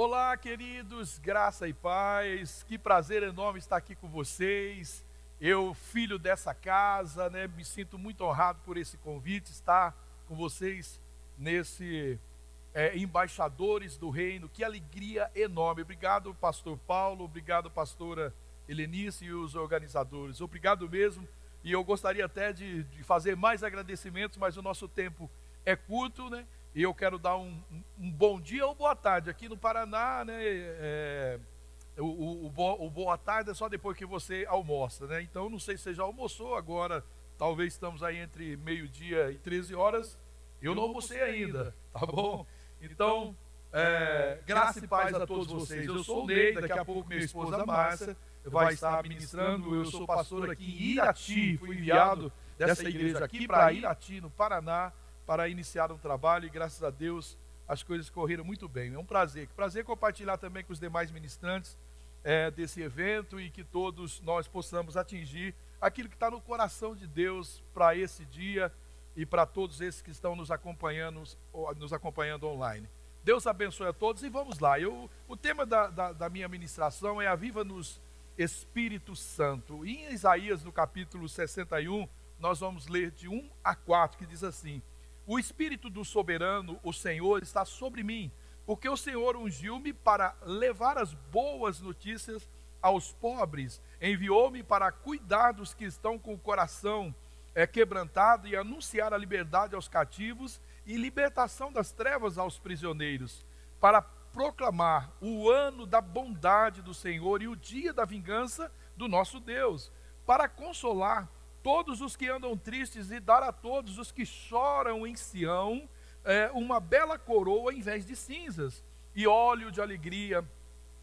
Olá, queridos, graça e paz. Que prazer enorme estar aqui com vocês. Eu, filho dessa casa, né, me sinto muito honrado por esse convite, estar com vocês nesse é, embaixadores do reino. Que alegria enorme. Obrigado, pastor Paulo, obrigado, pastora Helenice e os organizadores. Obrigado mesmo. E eu gostaria até de, de fazer mais agradecimentos, mas o nosso tempo é curto, né? E eu quero dar um, um bom dia ou boa tarde. Aqui no Paraná, né? É, o, o, o, o, boa tarde é só depois que você almoça, né? Então, não sei se você já almoçou agora. Talvez estamos aí entre meio-dia e 13 horas. Eu, eu não almocei ainda, tá bom? Então, é, graça e paz a todos vocês. Eu sou o Ney, daqui a pouco minha esposa Márcia vai estar ministrando. Eu sou pastor aqui em Irati, fui enviado dessa igreja aqui para Irati, no Paraná para iniciar um trabalho e graças a Deus as coisas correram muito bem. É um prazer. Prazer compartilhar também com os demais ministrantes é, desse evento e que todos nós possamos atingir aquilo que está no coração de Deus para esse dia e para todos esses que estão nos acompanhando, nos acompanhando online. Deus abençoe a todos e vamos lá. Eu, o tema da, da, da minha ministração é a Viva-nos Espírito Santo. Em Isaías, no capítulo 61, nós vamos ler de 1 a 4, que diz assim: o Espírito do soberano, o Senhor, está sobre mim, porque o Senhor ungiu-me para levar as boas notícias aos pobres, enviou-me para cuidar dos que estão com o coração é, quebrantado e anunciar a liberdade aos cativos e libertação das trevas aos prisioneiros, para proclamar o ano da bondade do Senhor e o dia da vingança do nosso Deus, para consolar todos os que andam tristes e dar a todos os que choram em Sião é, uma bela coroa em vez de cinzas, e óleo de alegria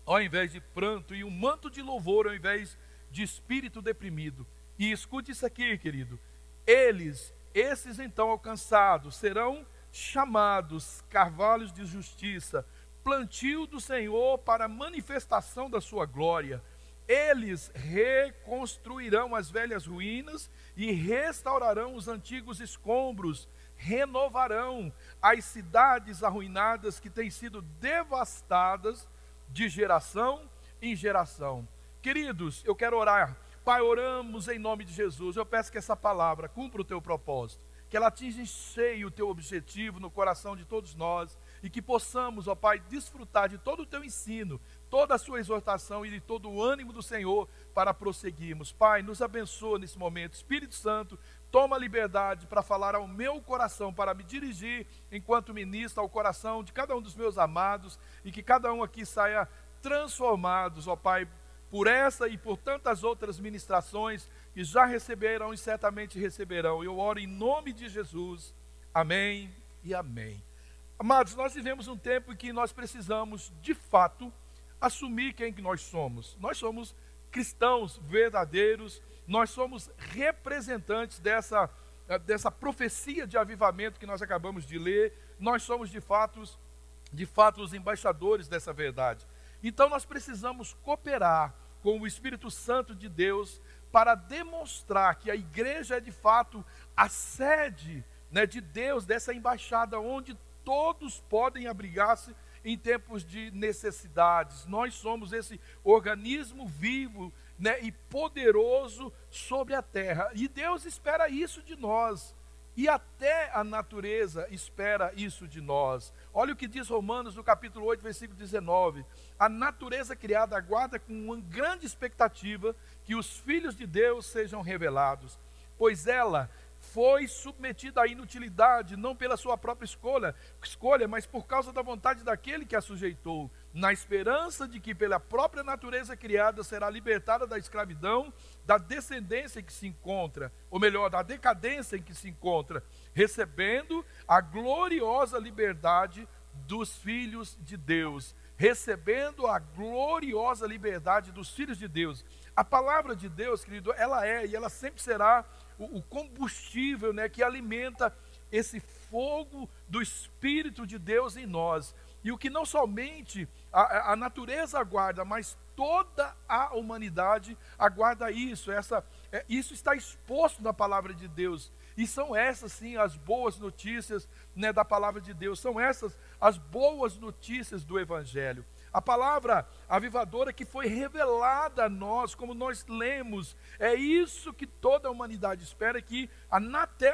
ao invés de pranto, e um manto de louvor ao invés de espírito deprimido. E escute isso aqui, querido. Eles, esses então alcançados, serão chamados carvalhos de justiça, plantio do Senhor para manifestação da sua glória eles reconstruirão as velhas ruínas e restaurarão os antigos escombros, renovarão as cidades arruinadas que têm sido devastadas de geração em geração. Queridos, eu quero orar. Pai, oramos em nome de Jesus. Eu peço que essa palavra cumpra o teu propósito, que ela atinja em cheio o teu objetivo no coração de todos nós e que possamos, ó Pai, desfrutar de todo o teu ensino, toda a sua exortação e de todo o ânimo do Senhor para prosseguirmos. Pai, nos abençoa nesse momento. Espírito Santo, toma liberdade para falar ao meu coração, para me dirigir enquanto ministro ao coração de cada um dos meus amados e que cada um aqui saia transformados, ó Pai, por essa e por tantas outras ministrações que já receberam e certamente receberão. Eu oro em nome de Jesus. Amém e amém. Amados, nós vivemos um tempo em que nós precisamos, de fato, assumir quem que nós somos. Nós somos cristãos verdadeiros, nós somos representantes dessa, dessa profecia de avivamento que nós acabamos de ler, nós somos de fato, de fato os embaixadores dessa verdade. Então nós precisamos cooperar com o Espírito Santo de Deus para demonstrar que a igreja é de fato a sede né, de Deus, dessa embaixada onde todos podem abrigar-se em tempos de necessidades. Nós somos esse organismo vivo né, e poderoso sobre a terra. E Deus espera isso de nós. E até a natureza espera isso de nós. Olha o que diz Romanos no capítulo 8, versículo 19. A natureza criada aguarda com uma grande expectativa que os filhos de Deus sejam revelados, pois ela foi submetida à inutilidade, não pela sua própria escolha, escolha, mas por causa da vontade daquele que a sujeitou, na esperança de que pela própria natureza criada será libertada da escravidão, da descendência em que se encontra, ou melhor, da decadência em que se encontra, recebendo a gloriosa liberdade dos filhos de Deus, recebendo a gloriosa liberdade dos filhos de Deus. A palavra de Deus, querido, ela é e ela sempre será o, o combustível né, que alimenta esse fogo do Espírito de Deus em nós. E o que não somente a, a, natureza aguarda, mas toda a humanidade aguarda isso. Essa, é, isso está exposto na palavra de Deus. E são essas, sim, as boas notícias né, da palavra de Deus. São essas as boas notícias do Evangelho. A palavra avivadora que foi revelada a nós, como nós lemos. É isso que toda a humanidade espera, que a,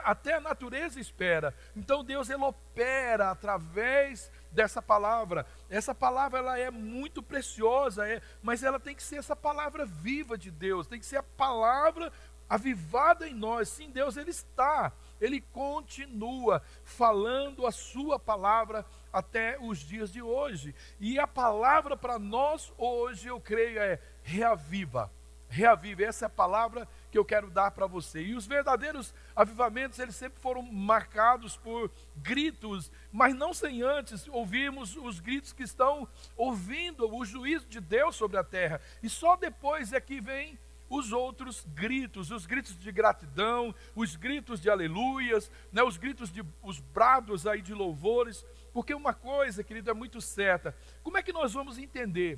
até a natureza espera. Então Deus ele opera através dessa palavra. Essa palavra ela é muito preciosa, é, mas ela tem que ser essa palavra viva de Deus, tem que ser a palavra avivada em nós. Sim, Deus ele está, ele continua falando a sua palavra até os dias de hoje. E a palavra para nós hoje, eu creio, é reaviva. Reaviva, essa é a palavra que eu quero dar para você. E os verdadeiros avivamentos, eles sempre foram marcados por gritos, mas não sem antes ouvirmos os gritos que estão ouvindo o juízo de Deus sobre a terra. E só depois é que vem os outros gritos, os gritos de gratidão, os gritos de aleluias, né, os gritos de os brados aí de louvores, porque uma coisa, querido, é muito certa. Como é que nós vamos entender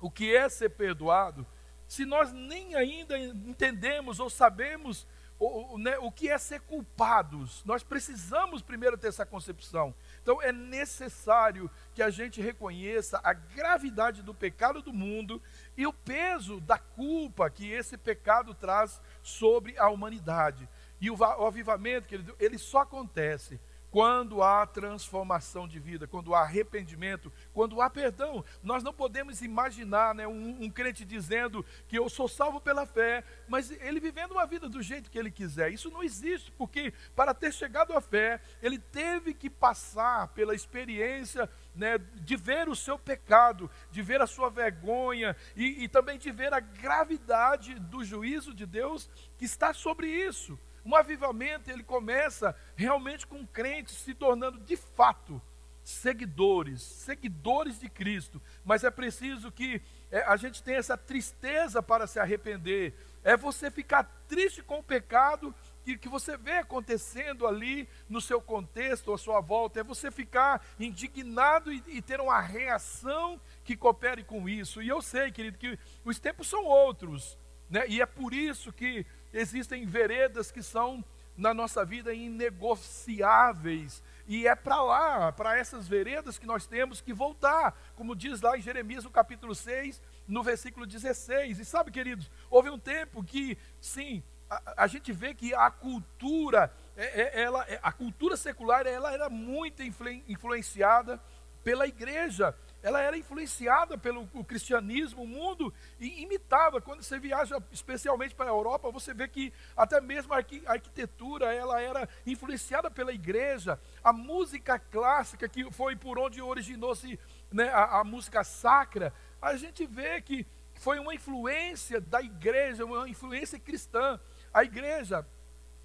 o que é ser perdoado se nós nem ainda entendemos ou sabemos o, né, o que é ser culpados? Nós precisamos primeiro ter essa concepção. Então é necessário que a gente reconheça a gravidade do pecado do mundo e o peso da culpa que esse pecado traz sobre a humanidade. E o, avivamento, querido, ele só acontece quando há transformação de vida, quando há arrependimento, quando há perdão. Nós não podemos imaginar né, um, um, crente dizendo que eu sou salvo pela fé, mas ele vivendo uma vida do jeito que ele quiser. Isso não existe, porque para ter chegado à fé, ele teve que passar pela experiência né, de ver o seu pecado, de ver a sua vergonha e, e também de ver a gravidade do juízo de Deus que está sobre isso. Um avivamento, ele começa realmente com crentes se tornando de fato seguidores, seguidores de Cristo. Mas é preciso que é, a gente tenha essa tristeza para se arrepender. É você ficar triste com o pecado que, que você vê acontecendo ali no seu contexto, à sua volta. É você ficar indignado e, e ter uma reação que coopere com isso. E eu sei, querido, que os tempos são outros. Né? E é por isso que existem veredas que são na nossa vida inegociáveis. E é para lá, para essas veredas que nós temos que voltar, como diz lá em Jeremias, no capítulo 6, no versículo 16. E sabe, queridos, houve um tempo que, sim, a, a gente vê que a cultura, é, é, ela, é, a cultura secular, ela era muito influenciada pela igreja ela era influenciada pelo cristianismo, o mundo e imitava. Quando você viaja especialmente para a Europa, você vê que até mesmo a arquitetura ela era influenciada pela igreja. A música clássica, que foi por onde originou-se né, a, a música sacra, a gente vê que foi uma influência da igreja, uma influência cristã. A igreja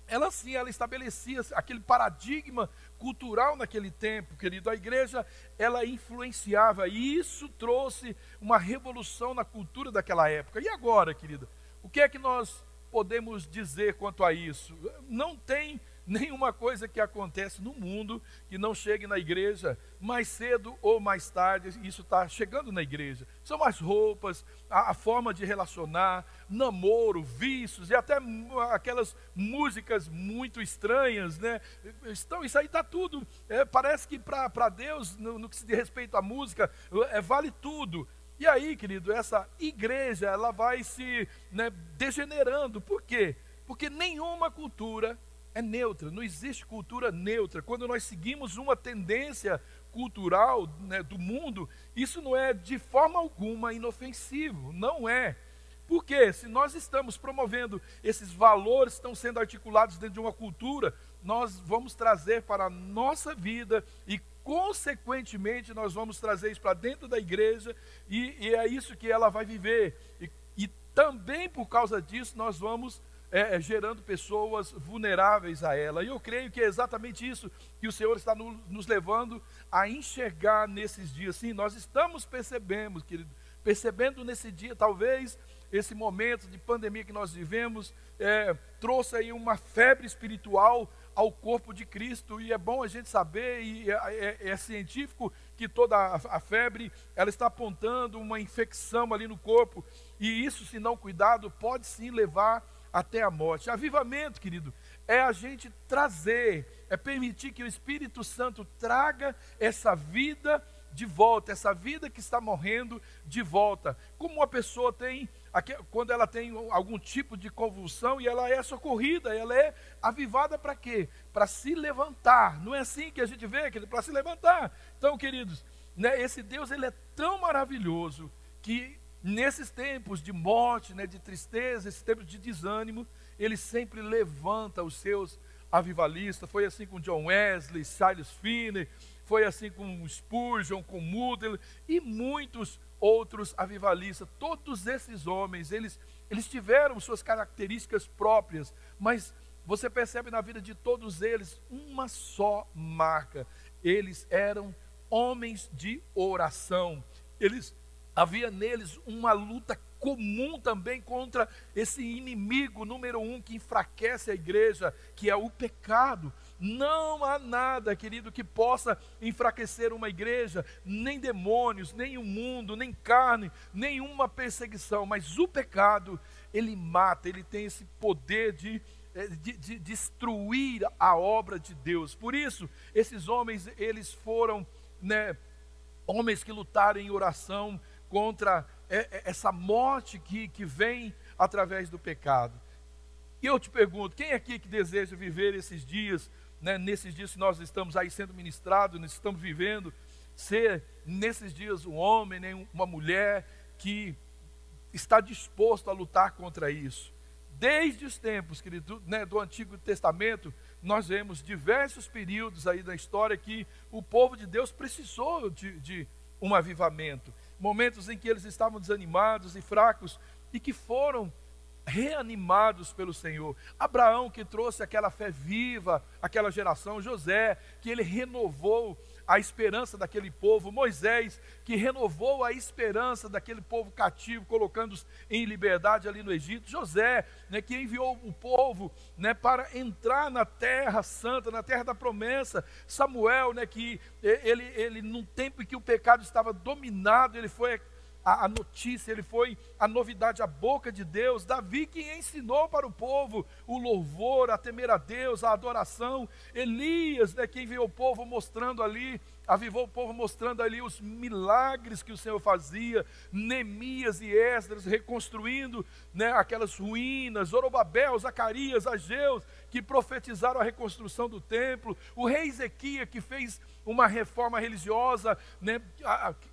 ela sim, ela estabelecia aquele paradigma cultural naquele tempo, querido. A igreja, ela influenciava e isso trouxe uma revolução na cultura daquela época. E agora, querido, o que é que nós podemos dizer quanto a isso? Não tem nenhuma coisa que acontece no mundo que não chegue na igreja, mais cedo ou mais tarde, isso está chegando na igreja. São as roupas, a, a, forma de relacionar, namoro, vícios e até aquelas músicas muito estranhas, né? Então, isso aí está tudo. É, parece que para Deus, no, no, que se diz respeito à música, é, vale tudo. E aí, querido, essa igreja ela vai se né, degenerando. Por quê? Porque nenhuma cultura é neutra, não existe cultura neutra. Quando nós seguimos uma tendência cultural né, do mundo, isso não é de forma alguma inofensivo, não é. Porque se nós estamos promovendo esses valores que estão sendo articulados dentro de uma cultura, nós vamos trazer para a nossa vida e, consequentemente, nós vamos trazer isso para dentro da igreja e, e é isso que ela vai viver. E, e também por causa disso, nós vamos é, é, gerando pessoas vulneráveis a ela. E eu creio que é exatamente isso que o Senhor está no, nos levando a enxergar nesses dias. Sim, nós estamos percebendo, querido, percebendo nesse dia, talvez esse momento de pandemia que nós vivemos é, trouxe aí uma febre espiritual ao corpo de Cristo e é bom a gente saber e é, é, é científico que toda a, a, febre ela está apontando uma infecção ali no corpo e isso se não cuidado pode sim levar até a morte. Avivamento, querido, é a gente trazer, é permitir que o Espírito Santo traga essa vida de volta, essa vida que está morrendo de volta. Como uma pessoa tem, quando ela tem algum tipo de convulsão e ela é socorrida, ela é avivada para quê? Para se levantar. Não é assim que a gente vê, para se levantar. Então, queridos, né, esse Deus ele é tão maravilhoso que nesses tempos de morte, né, de tristeza, esses tempos de desânimo, ele sempre levanta os seus avivalistas. Foi assim com John Wesley, Silas Finney, foi assim com Spurgeon, com Moodle e muitos outros avivalistas. Todos esses homens, eles, eles tiveram suas características próprias, mas você percebe na vida de todos eles uma só marca. Eles eram homens de oração. Eles havia neles uma luta comum também contra esse inimigo número um que enfraquece a igreja, que é o pecado. Não há nada, querido, que possa enfraquecer uma igreja, nem demônios, nem o mundo, nem carne, nenhuma perseguição, mas o pecado, ele mata, ele tem esse poder de, eh, de, de destruir a obra de Deus. Por isso, esses homens, eles foram, né, homens que lutaram em oração contra é, é, essa morte que, que vem através do pecado. E eu te pergunto, quem aqui que deseja viver esses dias, né, nesses dias que nós estamos aí sendo ministrados, nós estamos vivendo, ser nesses dias um homem, né, uma mulher que está disposto a lutar contra isso? Desde os tempos, querido, né, do Antigo Testamento, nós vemos diversos períodos aí da história que o povo de Deus precisou de, de um avivamento momentos em que eles estavam desanimados e fracos e que foram reanimados pelo Senhor. Abraão que trouxe aquela fé viva, aquela geração, José que ele renovou a esperança daquele povo, Moisés, que renovou a esperança daquele povo cativo, colocando-os em liberdade ali no Egito, José, né, que enviou o povo né, para entrar na terra santa, na terra da promessa, Samuel, né, que ele, ele, num tempo em que o pecado estava dominado, ele foi a, a, notícia, ele foi a novidade, a boca de Deus. Davi que ensinou para o povo o louvor, a temer a Deus, a adoração. Elias, né, quem viu o povo mostrando ali, avivou o povo mostrando ali os milagres que o Senhor fazia. Neemias e Esdras reconstruindo né, aquelas ruínas. Zorobabel, Zacarias, Ageus, que profetizaram a reconstrução do templo. O rei Ezequias que fez uma reforma religiosa, né,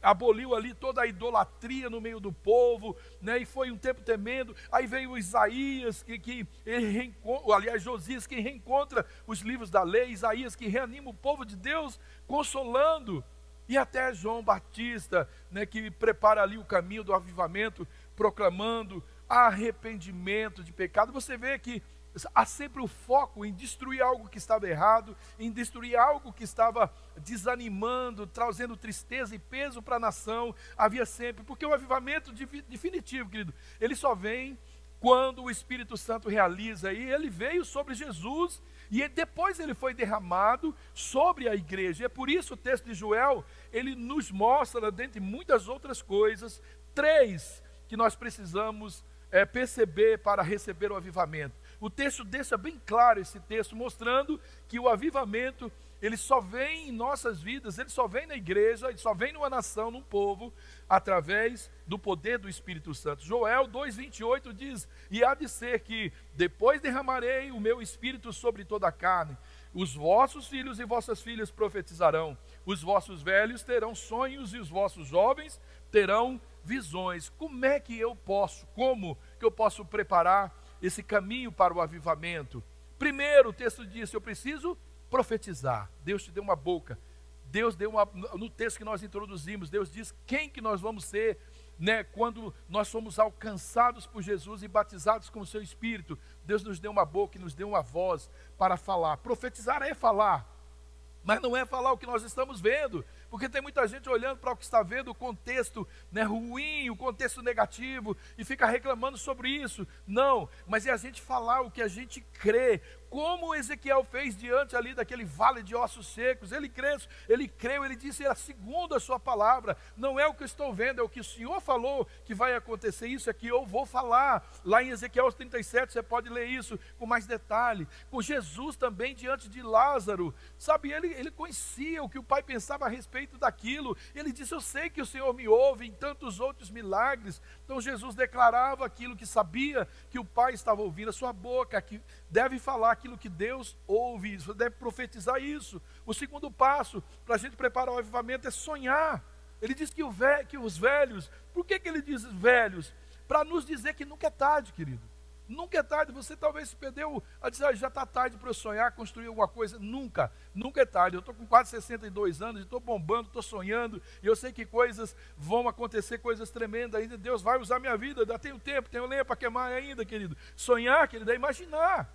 aboliu ali toda a idolatria no meio do povo, né, e foi um tempo temendo. Aí veio Isaías, que, que aliás, Josias, que reencontra os livros da lei, Isaías, que reanima o povo de Deus, consolando. E até João Batista, né, que prepara ali o caminho do avivamento, proclamando arrependimento de pecado. Você vê que há sempre o foco em destruir algo que estava errado, em destruir algo que estava desanimando, trazendo tristeza e peso para a nação. Havia sempre, porque o avivamento definitivo, querido, ele só vem quando o Espírito Santo realiza, e ele veio sobre Jesus e depois ele foi derramado sobre a igreja. E é por isso o texto de Joel, ele nos mostra, dentre muitas outras coisas, três que nós precisamos é, perceber para receber o avivamento. O texto deixa bem claro esse texto, mostrando que o avivamento, ele só vem em nossas vidas, ele só vem na igreja, ele só vem numa nação, num povo, através do poder do Espírito Santo. Joel 2,28 diz: E há de ser que depois derramarei o meu espírito sobre toda a carne. Os vossos filhos e vossas filhas profetizarão, os vossos velhos terão sonhos e os vossos jovens terão visões. Como é que eu posso, como que eu posso preparar esse caminho para o avivamento. Primeiro, o texto diz: eu preciso profetizar. Deus te deu uma boca. Deus deu uma. No texto que nós introduzimos, Deus diz quem que nós vamos ser, né? Quando nós somos alcançados por Jesus e batizados com o seu Espírito. Deus nos deu uma boca e nos deu uma voz para falar. Profetizar é falar. Mas não é falar o que nós estamos vendo, porque tem muita gente olhando para o que está vendo, o contexto né, ruim, o contexto negativo, e fica reclamando sobre isso. Não, mas é a gente falar o que a gente crê, como Ezequiel fez diante ali daquele vale de ossos secos. Ele creu, ele creu, ele disse, era segundo a sua palavra. Não é o que estou vendo, é o que o Senhor falou que vai acontecer. Isso é que eu vou falar. Lá em Ezequiel 37, você pode ler isso com mais detalhe. Com Jesus também diante de Lázaro. Sabe, ele, ele conhecia o que o pai pensava a respeito daquilo. Ele disse, eu sei que o Senhor me ouve em tantos outros milagres. Então Jesus declarava aquilo que sabia que o pai estava ouvindo. A sua boca que deve falar aquilo que Deus ouve, você deve profetizar isso. O segundo passo para a gente preparar o avivamento é sonhar. Ele diz que, que os velhos, por que, que ele diz velhos? Para nos dizer que nunca é tarde, querido. Nunca é tarde, você talvez se perdeu a dizer, ah, já está tarde para eu sonhar, construir alguma coisa. Nunca, nunca é tarde. Eu estou com quase 62 anos, estou bombando, estou sonhando, e eu sei que coisas vão acontecer, coisas tremendas ainda. Deus vai usar minha vida, ainda tenho tempo, tenho lenha para queimar ainda, querido. Sonhar, querido, é imaginar.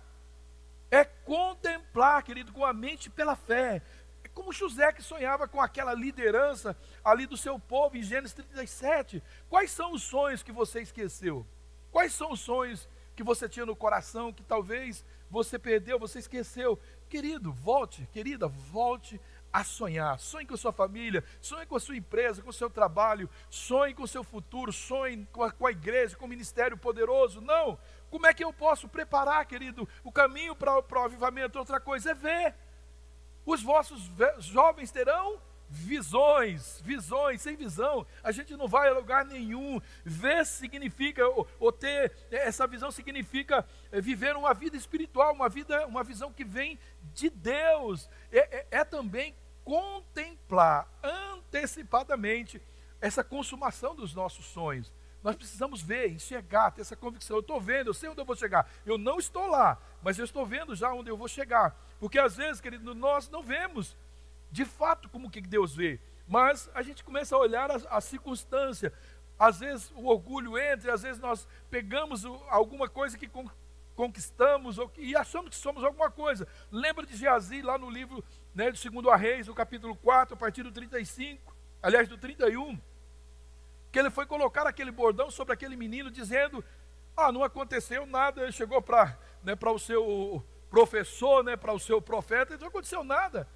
É contemplar, querido, com a mente pela fé. É como José que sonhava com aquela liderança ali do seu povo em Gênesis 37. Quais são os sonhos que você esqueceu? Quais são os sonhos que você tinha no coração, que talvez você perdeu, você esqueceu. Querido, volte, querida, volte a sonhar. Sonhe com a sua família, sonhe com a sua empresa, com o seu trabalho, sonhe com o seu futuro, sonhe com a, com a igreja, com o ministério poderoso. Não! Como é que eu posso preparar, querido, o caminho para o avivamento? Outra coisa é ver. Os vossos jovens terão visões, visões, sem visão, a gente não vai a lugar nenhum. Ver significa, ou, ou ter essa visão significa é, viver uma vida espiritual, uma vida, uma visão que vem de Deus. É, é, é também contemplar antecipadamente essa consumação dos nossos sonhos. Nós precisamos ver, enxergar, ter essa convicção. Eu estou vendo, eu sei onde eu vou chegar. Eu não estou lá, mas eu estou vendo já onde eu vou chegar. Porque às vezes, querido, nós não vemos de fato como que Deus vê. Mas a gente começa a olhar a, a circunstância. Às vezes o orgulho entra, às vezes nós pegamos alguma coisa que conquistamos e achamos que somos alguma coisa. Lembra de Geazi lá no livro né, segundo a Reis, no capítulo 4, a partir do 35, aliás, do 31, que ele foi colocar aquele bordão sobre aquele menino, dizendo: Ah, não aconteceu nada. Ele chegou para né, o seu professor, né, para o seu profeta, e não aconteceu nada.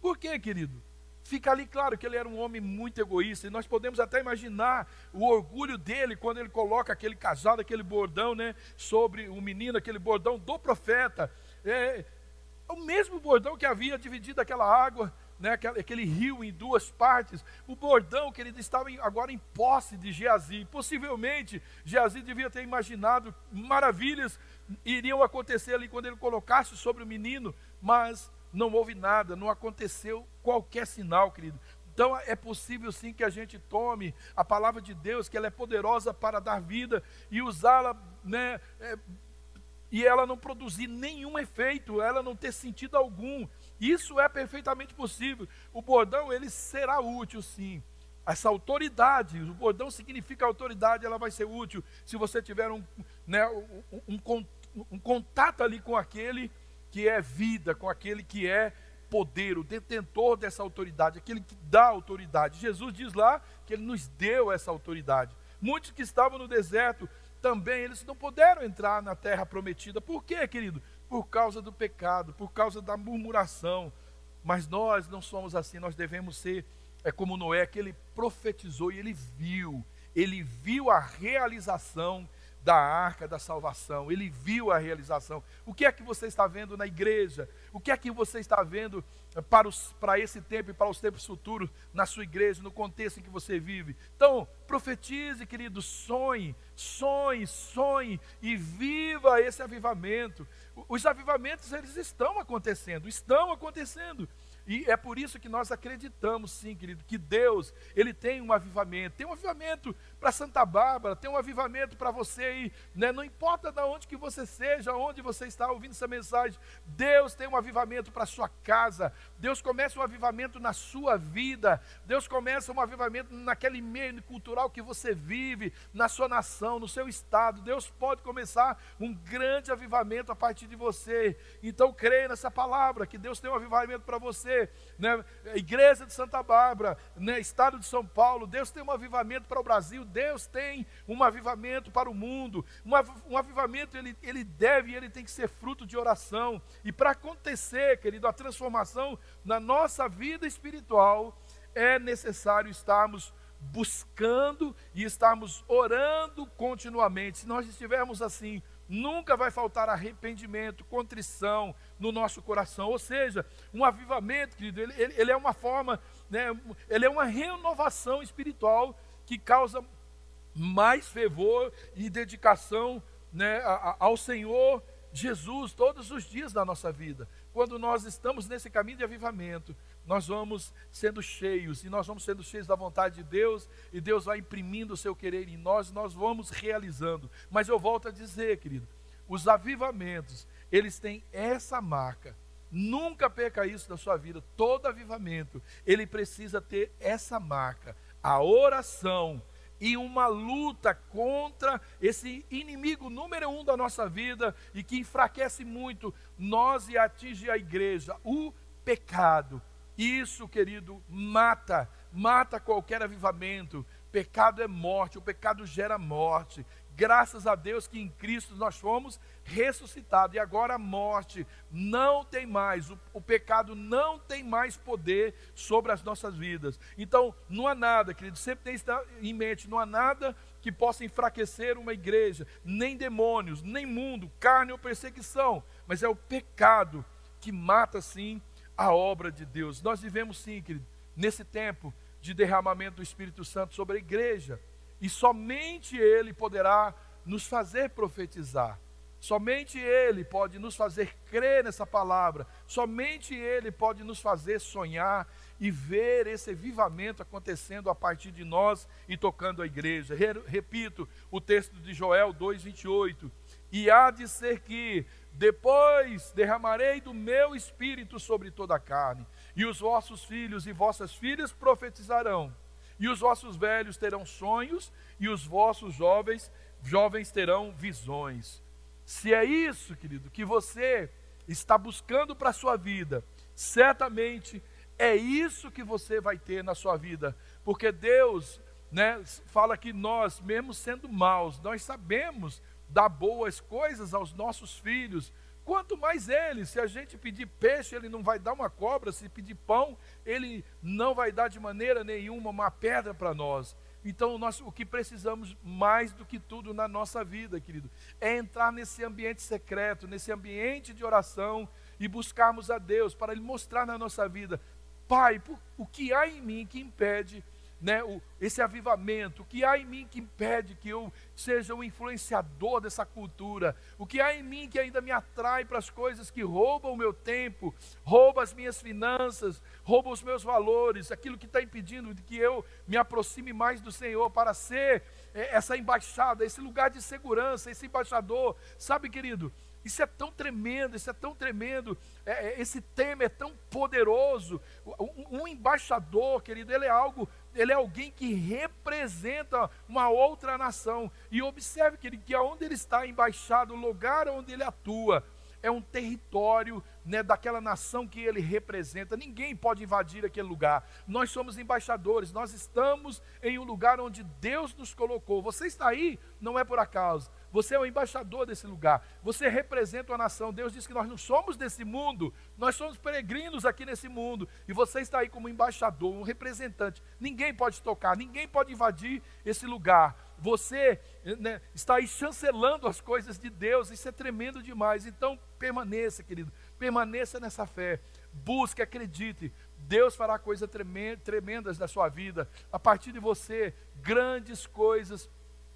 Por quê, querido? Fica ali claro que ele era um homem muito egoísta, e nós podemos até imaginar o orgulho dele quando ele coloca aquele casado, aquele bordão, né, sobre o menino, aquele bordão do profeta. É, o mesmo bordão que havia dividido aquela água, né, aquele, aquele rio em duas partes. O bordão que ele estava agora em posse de Geazi. Possivelmente, Geazi devia ter imaginado maravilhas iriam acontecer ali quando ele colocasse sobre o menino, mas não houve nada, não aconteceu qualquer sinal, querido. Então é possível sim que a gente tome a palavra de Deus, que ela é poderosa para dar vida e usá-la, né? É, e ela não produzir nenhum efeito, ela não ter sentido algum. Isso é perfeitamente possível. O bordão ele será útil, sim. Essa autoridade, o bordão significa autoridade, ela vai ser útil se você tiver um, né, um, um, um contato ali com aquele que é vida, com aquele que é poder, o detentor dessa autoridade, aquele que dá autoridade. Jesus diz lá que ele nos deu essa autoridade. Muitos que estavam no deserto também, eles não puderam entrar na terra prometida. Por quê, querido? Por causa do pecado, por causa da murmuração. Mas nós não somos assim, nós devemos ser é como Noé, que ele profetizou e ele viu, ele viu a realização da arca da salvação, ele viu a realização. O que é que você está vendo na igreja? O que é que você está vendo para, os, para esse tempo e para os tempos futuros na sua igreja, no contexto em que você vive? Então, profetize, querido, sonhe, sonhe, sonhe e viva esse avivamento. Os avivamentos, eles estão acontecendo, estão acontecendo. E é por isso que nós acreditamos, sim, querido, que Deus, Ele tem um avivamento. Tem um avivamento para Santa Bárbara, tem um avivamento para você aí, né? não importa de onde que você seja, onde você está ouvindo essa mensagem, Deus tem um avivamento para sua casa, Deus começa um avivamento na sua vida, Deus começa um avivamento naquele meio cultural que você vive, na sua nação, no seu estado, Deus pode começar um grande avivamento a partir de você, então creia nessa palavra, que Deus tem um avivamento para você, né? Igreja de Santa Bárbara, né? Estado de São Paulo, Deus tem um avivamento para o Brasil, Deus tem um avivamento para o mundo. Um, avivamento ele, ele deve, ele tem que ser fruto de oração. E para acontecer, querido, a transformação na nossa vida espiritual, é necessário estarmos buscando e estarmos orando continuamente. Se nós estivermos assim, nunca vai faltar arrependimento, contrição no nosso coração. Ou seja, um avivamento, querido, ele, ele, ele é uma forma, né, ele é uma renovação espiritual que causa mais fervor e dedicação né, ao Senhor Jesus todos os dias da nossa vida. Quando nós estamos nesse caminho de avivamento, nós vamos sendo cheios, e nós vamos sendo cheios da vontade de Deus, e Deus vai imprimindo o seu querer em nós, e nós vamos realizando. Mas eu volto a dizer, querido, os avivamentos, eles têm essa marca. Nunca perca isso na sua vida. Todo avivamento, ele precisa ter essa marca. A oração, e uma luta contra esse inimigo número um da nossa vida e que enfraquece muito nós e atinge a igreja, o pecado. Isso, querido, mata, mata qualquer avivamento. Pecado é morte, o pecado gera morte. Graças a Deus que em Cristo nós fomos ressuscitados. E agora a morte não tem mais, o, o, pecado não tem mais poder sobre as nossas vidas. Então, não há nada, querido, sempre tem isso em mente, não há nada que possa enfraquecer uma igreja, nem demônios, nem mundo, carne ou perseguição, mas é o pecado que mata, sim, a obra de Deus. Nós vivemos, sim, querido, nesse tempo de derramamento do Espírito Santo sobre a igreja. E somente Ele poderá nos fazer profetizar. Somente Ele pode nos fazer crer nessa palavra. Somente Ele pode nos fazer sonhar e ver esse avivamento acontecendo a partir de nós e tocando a igreja. Repito o texto de Joel 2,28. E há de ser que depois derramarei do meu espírito sobre toda a carne, e os vossos filhos e vossas filhas profetizarão e os vossos velhos terão sonhos, e os vossos jovens, jovens terão visões. Se é isso, querido, que você está buscando para a sua vida, certamente é isso que você vai ter na sua vida, porque Deus, né, fala que nós, mesmo sendo maus, nós sabemos dar boas coisas aos nossos filhos, Quanto mais ele, se a gente pedir peixe, ele não vai dar uma cobra, se pedir pão, ele não vai dar de maneira nenhuma uma pedra para nós. Então, nós, o que precisamos mais do que tudo na nossa vida, querido, é entrar nesse ambiente secreto, nesse ambiente de oração e buscarmos a Deus para Ele mostrar na nossa vida, Pai, o que há em mim que impede né, o, esse avivamento, o que há em mim que impede que eu seja um influenciador dessa cultura, o que há em mim que ainda me atrai para as coisas que roubam o meu tempo, roubam as minhas finanças, roubam os meus valores, aquilo que está impedindo de que eu me aproxime mais do Senhor para ser é, essa embaixada, esse lugar de segurança, esse embaixador, sabe, querido? Isso é tão tremendo, isso é tão tremendo, é, é esse tema é tão poderoso. Um, um, embaixador, querido, ele é algo, ele é alguém que representa uma outra nação. E observe, que aonde ele está embaixado, o lugar onde ele atua, é um território né, daquela nação que ele representa. Ninguém pode invadir aquele lugar. Nós somos embaixadores, nós estamos em um lugar onde Deus nos colocou. Você está aí, não é por acaso. Você é o embaixador desse lugar. Você representa a nação. Deus diz que nós não somos desse mundo, nós somos peregrinos aqui nesse mundo. E você está aí como embaixador, um representante. Ninguém pode tocar, ninguém pode invadir esse lugar. Você né, está aí chancelando as coisas de Deus. Isso é tremendo demais. Então permaneça, querido. Permaneça nessa fé. Busque, acredite. Deus fará coisas tremendas na sua vida. A partir de você, grandes coisas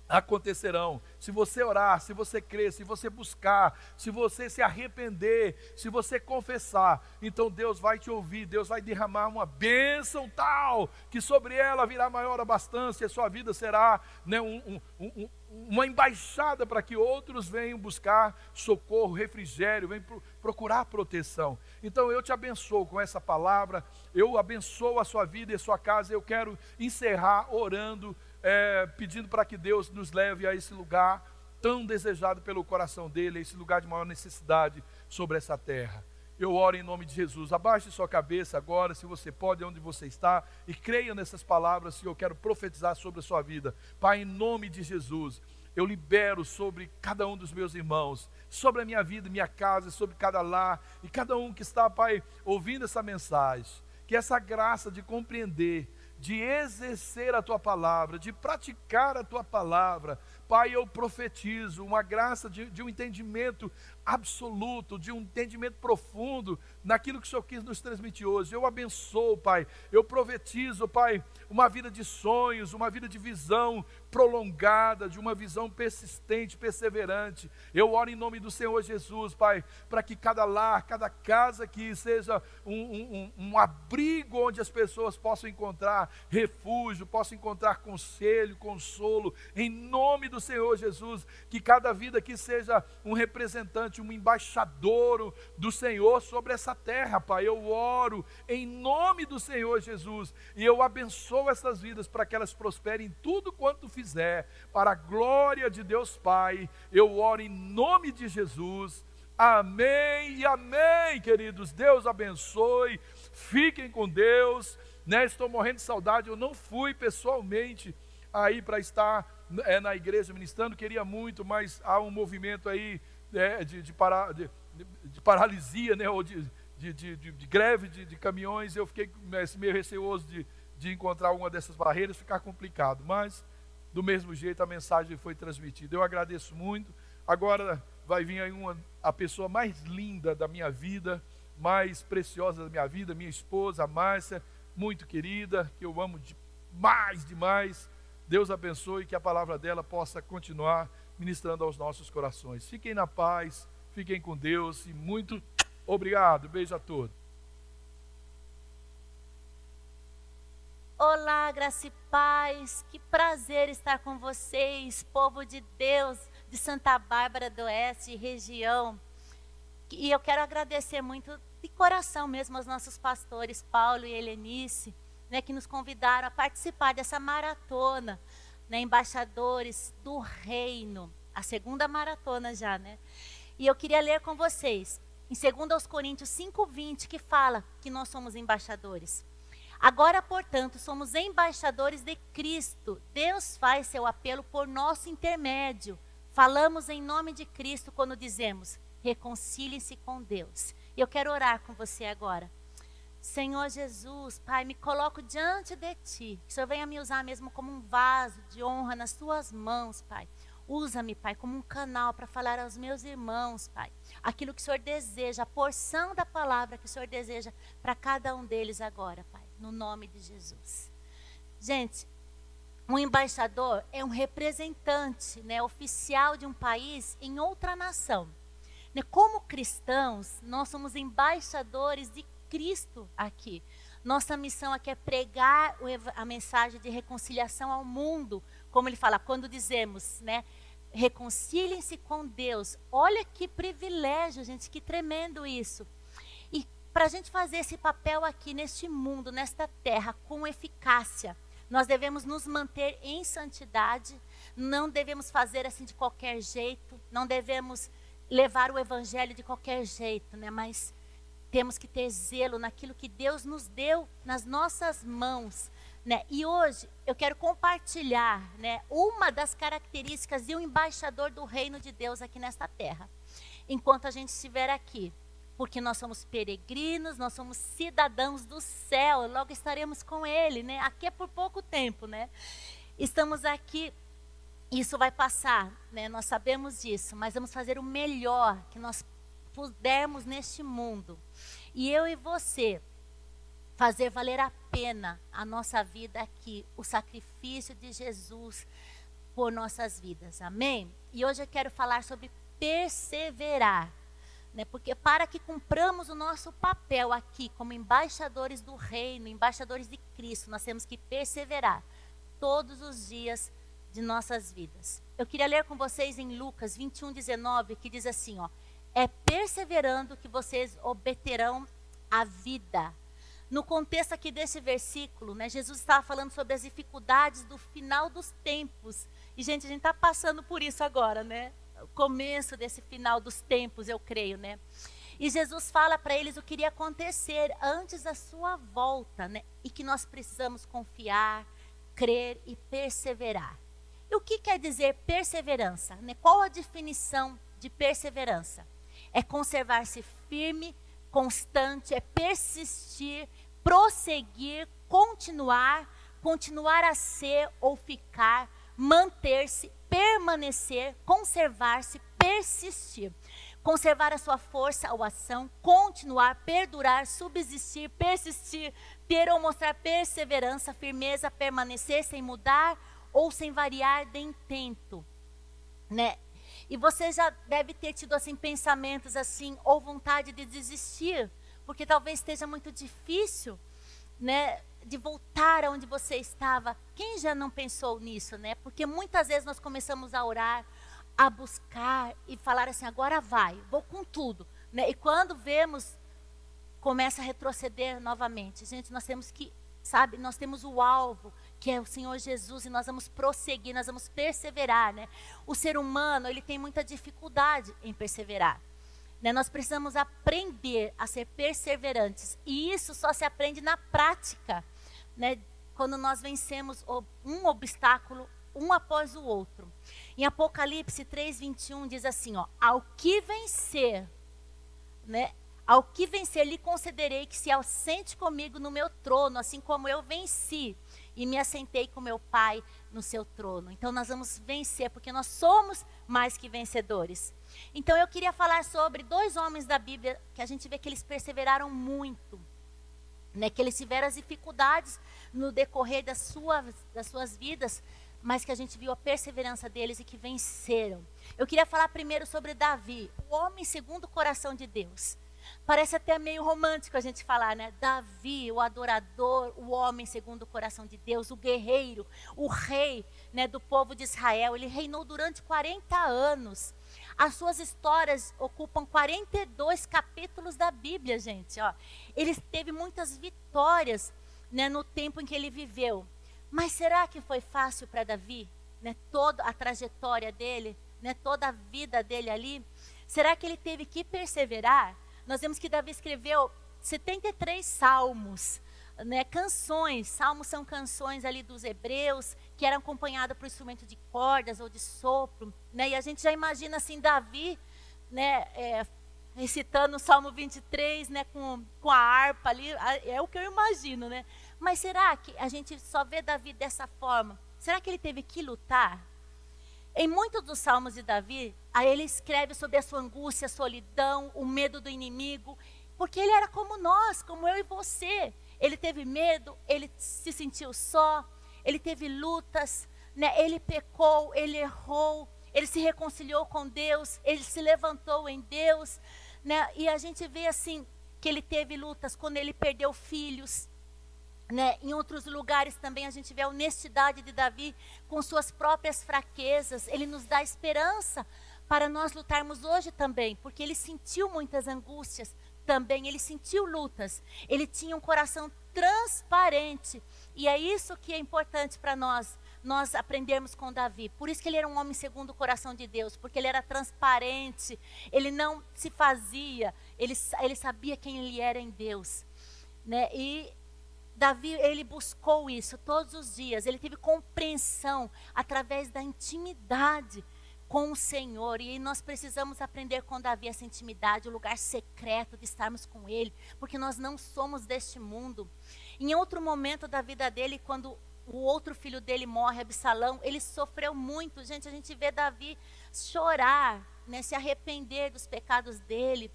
acontecerão. Se você orar, se você crer, se você buscar, se você se arrepender, se você confessar, então Deus vai te ouvir, Deus vai derramar uma bênção tal que sobre ela virá maior abastança e a sua vida será né, um, um, um, uma embaixada para que outros venham buscar socorro, refrigério, venham procurar proteção. Então eu te abençoo com essa palavra, eu abençoo a sua vida e a sua casa. Eu quero encerrar orando é, pedindo para que Deus nos leve a esse lugar tão desejado pelo coração dele, esse lugar de maior necessidade sobre essa terra. eu oro em nome de Jesus. Abaixe sua cabeça agora, se você pode, onde você está, e creia nessas palavras que eu quero profetizar sobre a sua vida. Pai, em nome de Jesus, eu libero sobre cada um dos meus irmãos, sobre a minha vida, minha casa, sobre cada lar e cada um que está, Pai, ouvindo essa mensagem. Que essa graça de compreender, de exercer a tua palavra, de praticar a tua palavra, Pai, eu profetizo uma graça de, de, um entendimento absoluto, de um entendimento profundo naquilo que o Senhor quis nos transmitir hoje. Eu abençoo, Pai. Eu profetizo, Pai, uma vida de sonhos, uma vida de visão prolongada, de uma visão persistente, perseverante. Eu oro em nome do Senhor Jesus, Pai, para que cada lar, cada casa aqui seja um, um, um abrigo onde as pessoas possam encontrar refúgio, possam encontrar conselho, consolo, em nome do Senhor Jesus, que cada vida aqui seja um representante, um embaixador do Senhor sobre essa terra, Pai. Eu oro em nome do Senhor Jesus e eu abençoo essas vidas para que elas prosperem em tudo quanto fizer, para a glória de Deus Pai. Eu oro em nome de Jesus. Amém e amém, queridos. Deus abençoe. Fiquem com Deus. Né? Estou morrendo de saudade. Eu não fui pessoalmente aí para estar é, na igreja ministrando, queria muito, mas há um movimento aí é, de, de, para, de, de, paralisia, né, ou de, de, greve de, caminhões, eu fiquei meio receoso de, de encontrar uma dessas barreiras, ficar complicado, mas do mesmo jeito a mensagem foi transmitida. Eu agradeço muito. Agora vai vir aí uma, a pessoa mais linda da minha vida, mais preciosa da minha vida, minha esposa, a Márcia, muito querida, que eu amo demais, demais. Deus abençoe e que a palavra dela possa continuar ministrando aos nossos corações. Fiquem na paz, fiquem com Deus e muito obrigado. Beijo a todos. Olá, graça e paz. Que prazer estar com vocês, povo de Deus de Santa Bárbara do Oeste, região. E eu quero agradecer muito de coração mesmo aos nossos pastores Paulo e Helenice né, que nos convidaram a participar dessa maratona, né, embaixadores do reino, a segunda maratona já, né? E eu queria ler com vocês, em 2 Coríntios 5:20, que fala que nós somos embaixadores. Agora, portanto, somos embaixadores de Cristo. Deus faz seu apelo por nosso intermédio. Falamos em nome de Cristo quando dizemos: reconciliem-se com Deus. E eu quero orar com você agora. Senhor Jesus, Pai, me coloco diante de Ti. Que o Senhor venha me usar mesmo como um vaso de honra nas Tuas mãos, Pai. Usa-me, Pai, como um canal para falar aos meus irmãos, Pai. Aquilo que o Senhor deseja, a porção da palavra que o Senhor deseja para cada um deles agora, Pai. No nome de Jesus. Gente, um embaixador é um representante né, oficial de um país em outra nação. Né, como cristãos, nós somos embaixadores de Cristo aqui. Nossa missão aqui é pregar a mensagem de reconciliação ao mundo, como ele fala, quando dizemos, né? Reconciliem-se com Deus. Olha que privilégio, gente, que tremendo isso. E para a gente fazer esse papel aqui neste mundo, nesta terra, com eficácia, nós devemos nos manter em santidade, não devemos fazer assim de qualquer jeito, não devemos levar o evangelho de qualquer jeito, né? Mas temos que ter zelo naquilo que Deus nos deu nas nossas mãos. Né? E hoje eu quero compartilhar né, uma das características de um embaixador do reino de Deus aqui nesta terra, enquanto a gente estiver aqui. Porque nós somos peregrinos, nós somos cidadãos do céu, logo estaremos com Ele, né? Aqui é por pouco tempo, né? Estamos aqui, isso vai passar, né? Nós sabemos disso, mas vamos fazer o melhor que nós pudermos neste mundo. E eu e você fazer valer a pena a nossa vida aqui, o sacrifício de Jesus por nossas vidas. Amém? E hoje eu quero falar sobre perseverar. Né? Porque para que cumpramos o nosso papel aqui como embaixadores do reino, embaixadores de Cristo, nós temos que perseverar todos os dias de nossas vidas. Eu queria ler com vocês em Lucas 21, 19, que diz assim, ó é perseverando que vocês obterão a vida. No contexto aqui desse versículo, né, Jesus estava falando sobre as dificuldades do final dos tempos. E, gente, a gente está passando por isso agora, né? O começo desse final dos tempos, eu creio, né? E Jesus fala para eles o que iria acontecer antes da sua volta, né? E que nós precisamos confiar, crer e perseverar. E o que quer dizer perseverança? Né? Qual a definição de perseverança? É conservar-se firme, constante, é persistir, prosseguir, continuar, continuar a ser ou ficar, manter-se, permanecer, conservar-se, persistir conservar a sua força ou ação, continuar, perdurar, subsistir, persistir, ter ou mostrar perseverança, firmeza, permanecer sem mudar ou sem variar de intento, né? E você já deve ter tido assim pensamentos assim ou vontade de desistir, porque talvez esteja muito difícil, né, de voltar aonde você estava. Quem já não pensou nisso, né? Porque muitas vezes nós começamos a orar, a buscar e falar assim: agora vai, vou com tudo. Né? E quando vemos, começa a retroceder novamente. Gente, nós temos que, sabe, nós temos o alvo, que é o Senhor Jesus, e nós vamos prosseguir, nós vamos perseverar. Né? O ser humano, ele tem muita dificuldade em perseverar. Né? Nós precisamos aprender a ser perseverantes. E isso só se aprende na prática. Né? Quando nós vencemos um obstáculo um após o outro. Em Apocalipse 3:21 diz assim, ó: "Ao que vencer, né? Ao que vencer lhe concederei que se assente comigo no meu trono, assim como eu venci e me assentei com meu Pai no seu trono". Então nós vamos vencer porque nós somos mais que vencedores. Então eu queria falar sobre dois homens da Bíblia que a gente vê que eles perseveraram muito. Né, que eles tiveram as dificuldades no decorrer das suas, das suas vidas, mas que a gente viu a perseverança deles e que venceram. Eu queria falar primeiro sobre Davi, o homem segundo o coração de Deus. Parece até meio romântico a gente falar, né? Davi, o adorador, o homem segundo o coração de Deus, o guerreiro, o rei né, do povo de Israel. Ele reinou durante 40 anos. As suas histórias ocupam 42 capítulos da Bíblia, gente. Ó. Ele teve muitas vitórias né, no tempo em que ele viveu. Mas será que foi fácil para Davi? Né, toda a trajetória dele, né, toda a vida dele ali? Será que ele teve que perseverar? Nós vemos que Davi escreveu 73 salmos, né, canções. Salmos são canções ali dos hebreus que eram acompanhadas por instrumento de cordas ou de sopro. Né, e a gente já imagina assim, Davi né, é, recitando o Salmo 23 né, com, com a harpa ali. É o que eu imagino, né? Mas será que a gente só vê Davi dessa forma? Será que ele teve que lutar? Em muitos dos salmos de Davi, ele escreve sobre a sua angústia, a solidão, o medo do inimigo, porque ele era como nós, como eu e você. Ele teve medo, ele se sentiu só, ele teve lutas, né? ele pecou, ele errou, ele se reconciliou com Deus, ele se levantou em Deus. Né? E a gente vê assim que ele teve lutas quando ele perdeu filhos, né? Em outros lugares também a gente vê a honestidade de Davi com suas próprias fraquezas. Ele nos dá esperança para nós lutarmos hoje também, porque ele sentiu muitas angústias também, ele sentiu lutas. Ele tinha um coração transparente. E é isso que é importante para nós, nós aprendermos com Davi. Por isso que ele era um homem segundo o coração de Deus, porque ele era transparente, ele não se fazia, ele, ele sabia quem ele era em Deus. Né? E Davi, ele buscou isso todos os dias. Ele teve compreensão através da intimidade com o Senhor. E nós precisamos aprender com Davi essa intimidade, o lugar secreto de estarmos com Ele, porque nós não somos deste mundo. Em outro momento da vida dele, quando o outro filho dele morre, Absalão, ele sofreu muito. Gente, a gente vê Davi chorar, né, se arrepender dos pecados dele.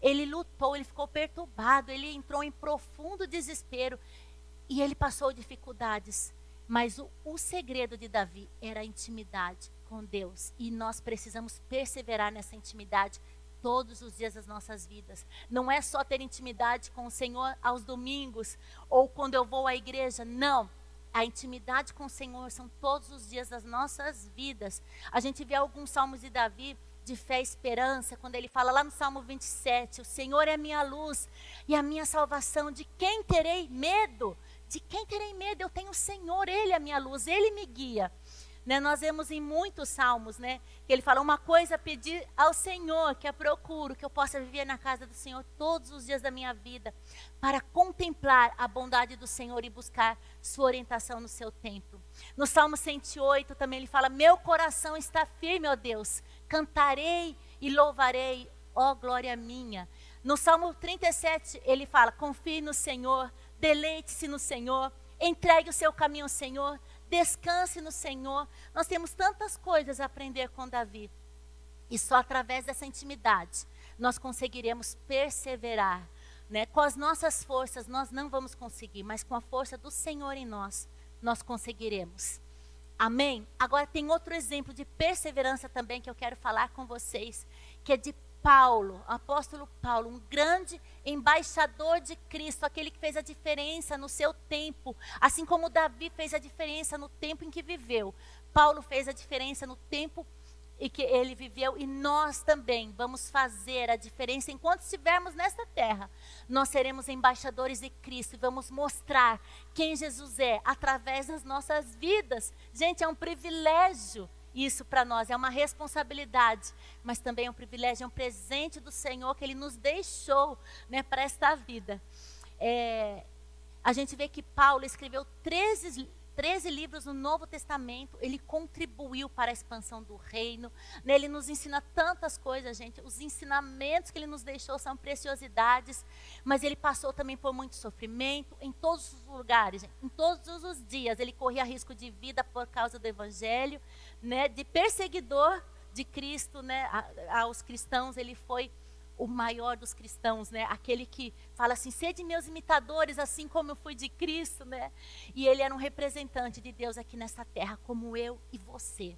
Ele lutou, ele ficou perturbado, ele entrou em profundo desespero. E ele passou dificuldades, mas o, o segredo de Davi era a intimidade com Deus. E nós precisamos perseverar nessa intimidade todos os dias das nossas vidas. Não é só ter intimidade com o Senhor aos domingos ou quando eu vou à igreja. Não. A intimidade com o Senhor são todos os dias das nossas vidas. A gente vê alguns salmos de Davi de fé e esperança, quando ele fala lá no Salmo 27, o Senhor é minha luz e a minha salvação, de quem terei medo? De quem terei medo? Eu tenho o Senhor, Ele é a minha luz, Ele me guia. Né? Nós vemos em muitos salmos, né? Que ele fala uma coisa a pedir ao Senhor, que eu procuro, que eu possa viver na casa do Senhor todos os dias da minha vida, para contemplar a bondade do Senhor e buscar sua orientação no seu templo. No Salmo 108 também ele fala: Meu coração está firme, ó Deus, cantarei e louvarei, ó glória minha. No Salmo 37 ele fala: Confie no Senhor, deleite-se no Senhor, entregue o seu caminho ao Senhor descanse no Senhor. Nós temos tantas coisas a aprender com Davi. E só através dessa intimidade nós conseguiremos perseverar. Né? Com as nossas forças nós não vamos conseguir, mas com a força do Senhor em nós, nós conseguiremos. Amém? Agora tem outro exemplo de perseverança também que eu quero falar com vocês, que é de Paulo, apóstolo Paulo, um grande embaixador de Cristo, aquele que fez a diferença no seu tempo, assim como Davi fez a diferença no tempo em que viveu. Paulo fez a diferença no tempo em que ele viveu e nós também vamos fazer a diferença enquanto estivermos nesta terra. Nós seremos embaixadores de Cristo e vamos mostrar quem Jesus é através das nossas vidas. Gente, é um privilégio isso para nós é uma responsabilidade, mas também é um privilégio, é um presente do Senhor que Ele nos deixou né, para esta vida. É, a gente vê que Paulo escreveu 13, 13 livros no Novo Testamento, ele contribuiu para a expansão do reino. Né, ele nos ensina tantas coisas, gente. Os ensinamentos que ele nos deixou são preciosidades, mas ele passou também por muito sofrimento em todos os lugares, gente. em todos os dias. Ele corria risco de vida por causa do evangelho né, de perseguidor de Cristo, né, aos cristãos, ele foi o maior dos cristãos, né? Aquele que fala assim: "Sede meus imitadores, assim como eu fui de Cristo", né? E ele era um representante de Deus aqui nessa terra, como eu e você.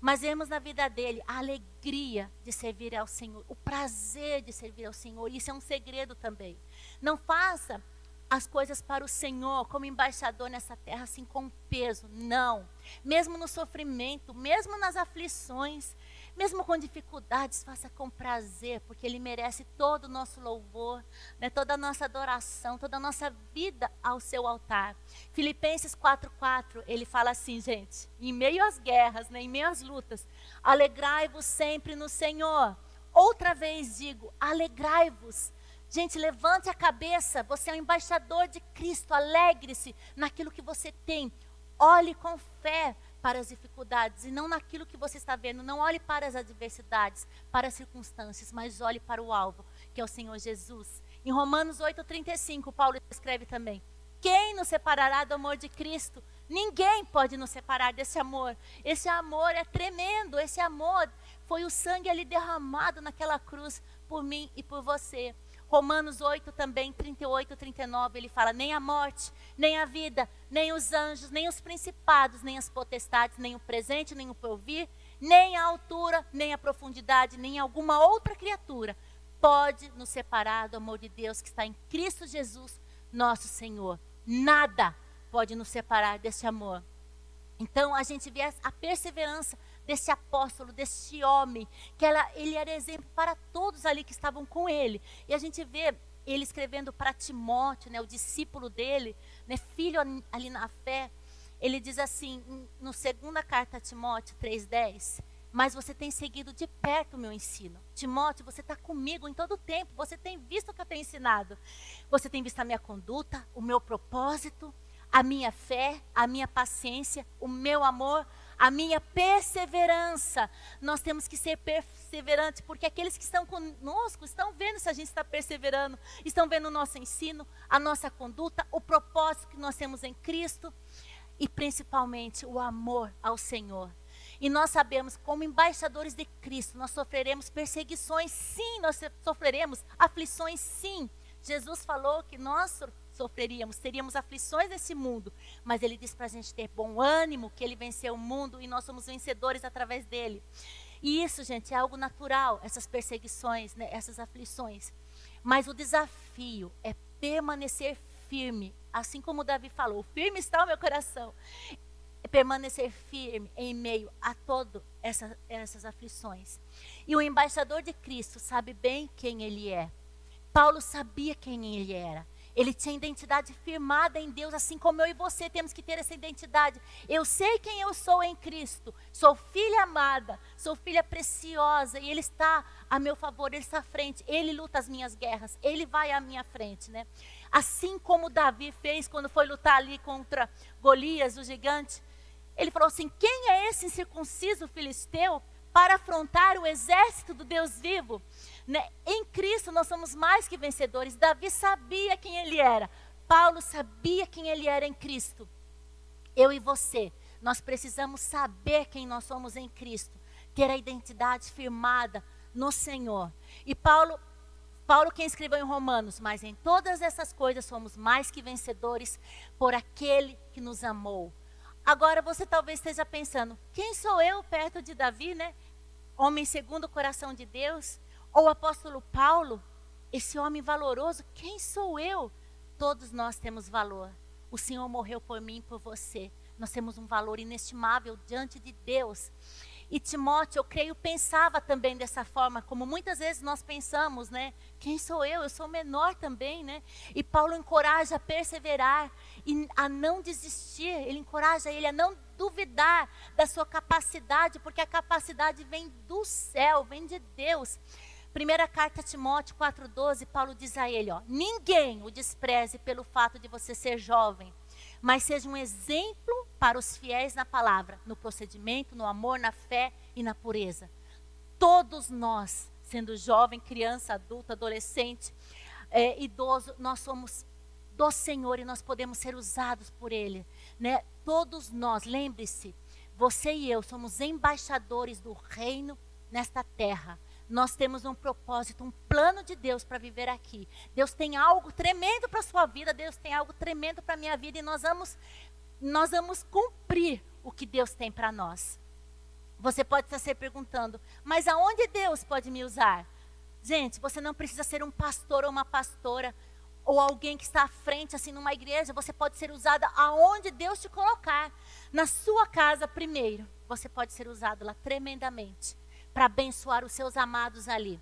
Mas vemos na vida dele a alegria de servir ao Senhor, o prazer de servir ao Senhor. Isso é um segredo também. Não faça as coisas para o Senhor, como embaixador nessa terra, assim com peso. Não. Mesmo no sofrimento, mesmo nas aflições, mesmo com dificuldades, faça com prazer, porque Ele merece todo o nosso louvor, né, toda a nossa adoração, toda a nossa vida ao seu altar. Filipenses 4,4, ele fala assim, gente, em meio às guerras, né, em meio às lutas, alegrai-vos sempre no Senhor. Outra vez digo, alegrai-vos. Gente, levante a cabeça. Você é um embaixador de Cristo. Alegre-se naquilo que você tem. Olhe com fé para as dificuldades e não naquilo que você está vendo. Não olhe para as adversidades, para as circunstâncias, mas olhe para o alvo, que é o Senhor Jesus. Em Romanos 8,35, Paulo escreve também: Quem nos separará do amor de Cristo? Ninguém pode nos separar desse amor. Esse amor é tremendo. Esse amor foi o sangue ali derramado naquela cruz por mim e por você. Romanos 8 também, 38, 39, ele fala: nem a morte, nem a vida, nem os anjos, nem os principados, nem as potestades, nem o presente, nem o porvir, nem a altura, nem a profundidade, nem alguma outra criatura pode nos separar do amor de Deus que está em Cristo Jesus, nosso Senhor. Nada pode nos separar desse amor. Então a gente vê a perseverança desse apóstolo, desse homem, que ela, ele era exemplo para todos ali que estavam com ele. E a gente vê ele escrevendo para Timóteo, né, o discípulo dele, né, filho ali na fé. Ele diz assim, no segunda carta a Timóteo 3,10, mas você tem seguido de perto o meu ensino. Timóteo, você está comigo em todo o tempo, você tem visto o que eu tenho ensinado. Você tem visto a minha conduta, o meu propósito, a minha fé, a minha paciência, o meu amor, a minha perseverança. Nós temos que ser perseverantes, porque aqueles que estão conosco estão vendo se a gente está perseverando, estão vendo o nosso ensino, a nossa conduta, o propósito que nós temos em Cristo e principalmente o amor ao Senhor. E nós sabemos, como embaixadores de Cristo, nós sofreremos perseguições, sim, nós sofreremos aflições, sim. Jesus falou que nós sofreríamos, teríamos aflições nesse mundo, mas ele diz para a gente ter bom ânimo, que ele venceu o mundo e nós somos vencedores através dele. E isso, gente, é algo natural, essas perseguições, né, essas aflições. Mas o desafio é permanecer firme, assim como Davi falou: firme está o meu coração. É permanecer firme em meio a todas essa, essas aflições. E o embaixador de Cristo sabe bem quem ele é. Paulo sabia quem ele era. Ele tinha identidade firmada em Deus, assim como eu e você temos que ter essa identidade. Eu sei quem eu sou em Cristo. Sou filha amada, sou filha preciosa e ele está a meu favor, ele está à frente. Ele luta as minhas guerras, ele vai à minha frente, né? Assim como Davi fez quando foi lutar ali contra Golias, o gigante. Ele falou assim: "Quem é esse incircunciso filisteu para afrontar o exército do Deus vivo?" Né? Em Cristo nós somos mais que vencedores. Davi sabia quem ele era. Paulo sabia quem ele era em Cristo. Eu e você, nós precisamos saber quem nós somos em Cristo, ter a identidade firmada no Senhor. E Paulo, Paulo quem escreveu em Romanos, mas em todas essas coisas somos mais que vencedores por aquele que nos amou. Agora você talvez esteja pensando, quem sou eu perto de Davi, né? Homem segundo o coração de Deus. Ou o apóstolo Paulo, esse homem valoroso, quem sou eu? Todos nós temos valor. O Senhor morreu por mim e por você. Nós temos um valor inestimável diante de Deus. E Timóteo, eu creio, pensava também dessa forma, como muitas vezes nós pensamos, né? Quem sou eu? Eu sou menor também, né? E Paulo encoraja a perseverar e a não desistir. Ele encoraja ele a não duvidar da sua capacidade, porque a capacidade vem do céu, vem de Deus. Primeira carta a Timóteo 4,12, Paulo diz a ele: ó, ninguém o despreze pelo fato de você ser jovem, mas seja um exemplo para os fiéis na palavra, no procedimento, no amor, na fé e na pureza. Todos nós, sendo jovem, criança, adulto, adolescente, é, idoso, nós somos do Senhor e nós podemos ser usados por Ele. Né? Todos nós, lembre-se, você e eu somos embaixadores do reino nesta terra nós temos um propósito, um plano de Deus para viver aqui. Deus tem algo tremendo para a sua vida, Deus tem algo tremendo para a minha vida e nós vamos, nós vamos cumprir o que Deus tem para nós. Você pode estar se perguntando, mas aonde Deus pode me usar? Gente, você não precisa ser um pastor ou uma pastora ou alguém que está à frente assim numa igreja, você pode ser usada aonde Deus te colocar. Na sua casa primeiro, você pode ser usado lá tremendamente para abençoar os seus amados ali.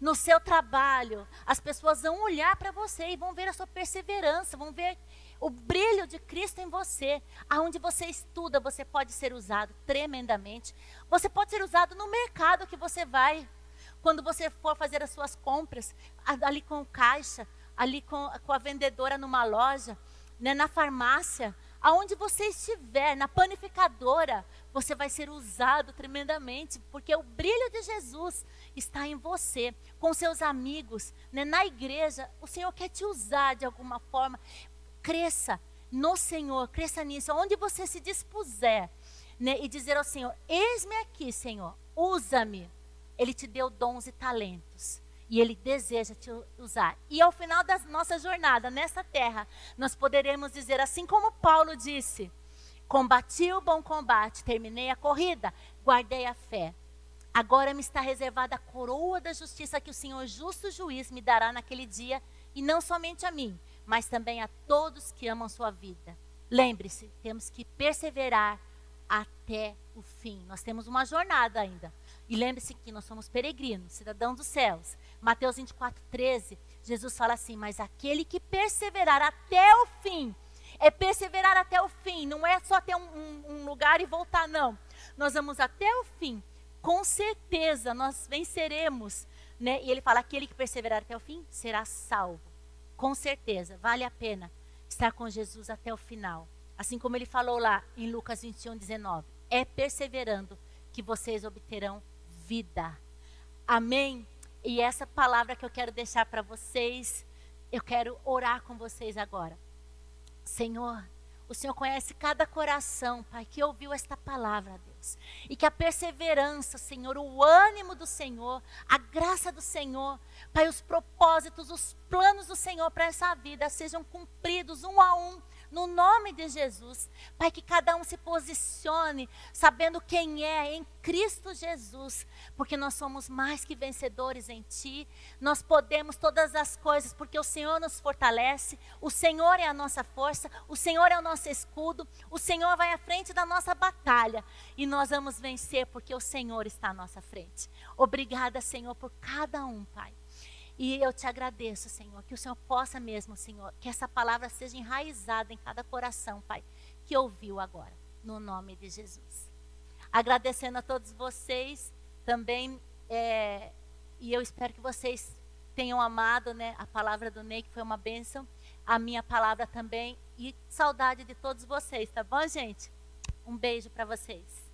No seu trabalho, as pessoas vão olhar para você e vão ver a sua perseverança, vão ver o brilho de Cristo em você. Aonde você estuda, você pode ser usado tremendamente. Você pode ser usado no mercado que você vai. Quando você for fazer as suas compras, ali com o caixa, ali com, com a vendedora numa loja, né, na farmácia, aonde você estiver, na panificadora, você vai ser usado tremendamente, porque o brilho de Jesus está em você, com seus amigos, né? na igreja. O Senhor quer te usar de alguma forma. Cresça no Senhor, cresça nisso, onde você se dispuser, né? e dizer ao Senhor: Eis-me aqui, Senhor, usa-me. Ele te deu dons e talentos. E Ele deseja te usar. E ao final da nossa jornada nessa terra, nós poderemos dizer, assim como Paulo disse: Combati o bom combate, terminei a corrida, guardei a fé. Agora me está reservada a coroa da justiça que o Senhor, justo juiz, me dará naquele dia, e não somente a mim, mas também a todos que amam sua vida. Lembre-se, temos que perseverar até o fim. Nós temos uma jornada ainda. E lembre-se que nós somos peregrinos, cidadãos dos céus. Mateus 24, 13, Jesus fala assim: Mas aquele que perseverar até o fim, é perseverar até o fim, não é só ter um, um, um lugar e voltar, não. Nós vamos até o fim, com certeza nós venceremos. Né? E ele fala: aquele que perseverar até o fim será salvo. Com certeza, vale a pena estar com Jesus até o final. Assim como ele falou lá em Lucas 21, 19: é perseverando que vocês obterão vida. Amém? E essa palavra que eu quero deixar para vocês, eu quero orar com vocês agora. Senhor, o Senhor conhece cada coração, Pai, que ouviu esta palavra, Deus. E que a perseverança, Senhor, o ânimo do Senhor, a graça do Senhor, Pai, os propósitos, os planos do Senhor para essa vida sejam cumpridos um a um no nome de Jesus. Pai, que cada um se posicione sabendo quem é em Cristo Jesus, porque nós somos mais que vencedores em Ti. Nós podemos todas as coisas porque o Senhor nos fortalece, o Senhor é a nossa força, o Senhor é o nosso escudo, o Senhor vai à frente da nossa batalha e nós vamos vencer porque o Senhor está à nossa frente. Obrigada, Senhor, por cada um, Pai. E eu te agradeço, Senhor, que o Senhor possa mesmo, Senhor, que essa palavra seja enraizada em cada coração, Pai, que ouviu agora, no nome de Jesus. Agradecendo a todos vocês também, é, e eu espero que vocês tenham amado né, a palavra do Ney, que foi uma bênção, a minha palavra também, e saudade de todos vocês, tá bom, gente? Um beijo para vocês.